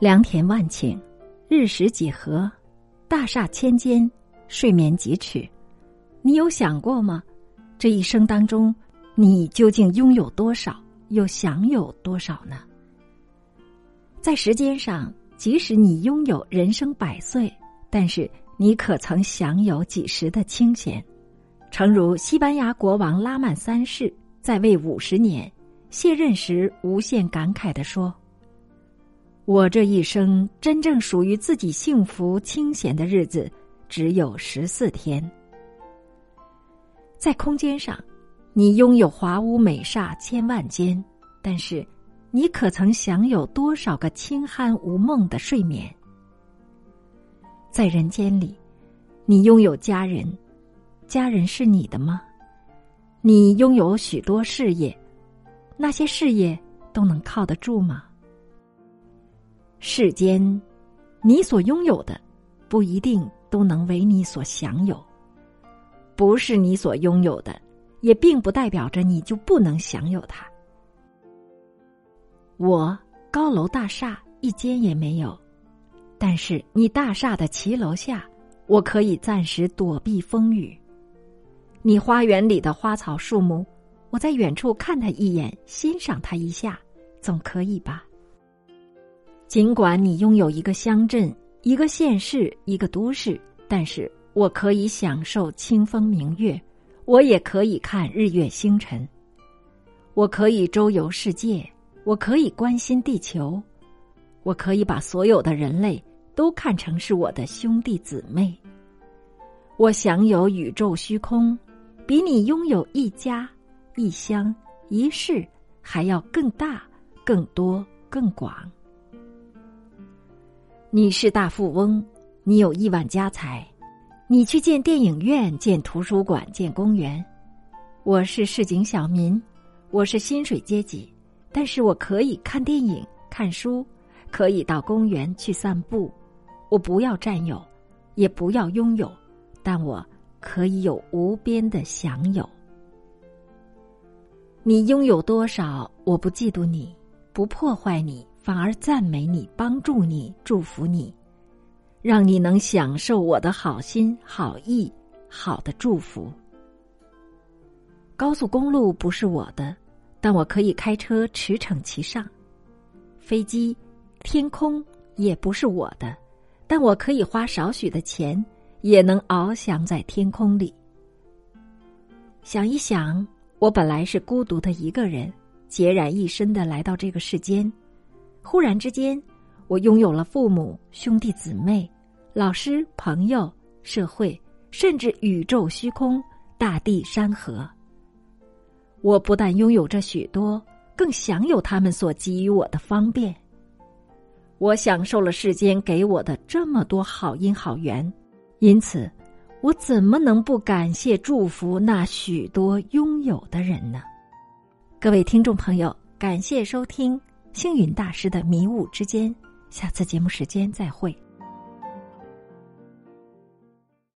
良田万顷，日食几何，大厦千间，睡眠几尺。你有想过吗？这一生当中，你究竟拥有多少，又享有多少呢？在时间上，即使你拥有人生百岁，但是你可曾享有几时的清闲？诚如西班牙国王拉曼三世在位五十年，卸任时无限感慨的说。我这一生真正属于自己幸福清闲的日子，只有十四天。在空间上，你拥有华屋美厦千万间，但是，你可曾享有多少个清酣无梦的睡眠？在人间里，你拥有家人，家人是你的吗？你拥有许多事业，那些事业都能靠得住吗？世间，你所拥有的，不一定都能为你所享有；不是你所拥有的，也并不代表着你就不能享有它。我高楼大厦一间也没有，但是你大厦的骑楼下，我可以暂时躲避风雨。你花园里的花草树木，我在远处看它一眼，欣赏它一下，总可以吧？尽管你拥有一个乡镇、一个县市、一个都市，但是我可以享受清风明月，我也可以看日月星辰，我可以周游世界，我可以关心地球，我可以把所有的人类都看成是我的兄弟姊妹。我享有宇宙虚空，比你拥有一家、一乡、一世还要更大、更多、更广。你是大富翁，你有亿万家财，你去建电影院、建图书馆、建公园。我是市井小民，我是薪水阶级，但是我可以看电影、看书，可以到公园去散步。我不要占有，也不要拥有，但我可以有无边的享有。你拥有多少，我不嫉妒你，不破坏你。反而赞美你，帮助你，祝福你，让你能享受我的好心、好意、好的祝福。高速公路不是我的，但我可以开车驰骋其上；飞机、天空也不是我的，但我可以花少许的钱，也能翱翔在天空里。想一想，我本来是孤独的一个人，孑然一身的来到这个世间。忽然之间，我拥有了父母、兄弟姊妹、老师、朋友、社会，甚至宇宙虚空、大地山河。我不但拥有着许多，更享有他们所给予我的方便。我享受了世间给我的这么多好因好缘，因此，我怎么能不感谢祝福那许多拥有的人呢？各位听众朋友，感谢收听。星云大师的迷雾之间，下次节目时间再会。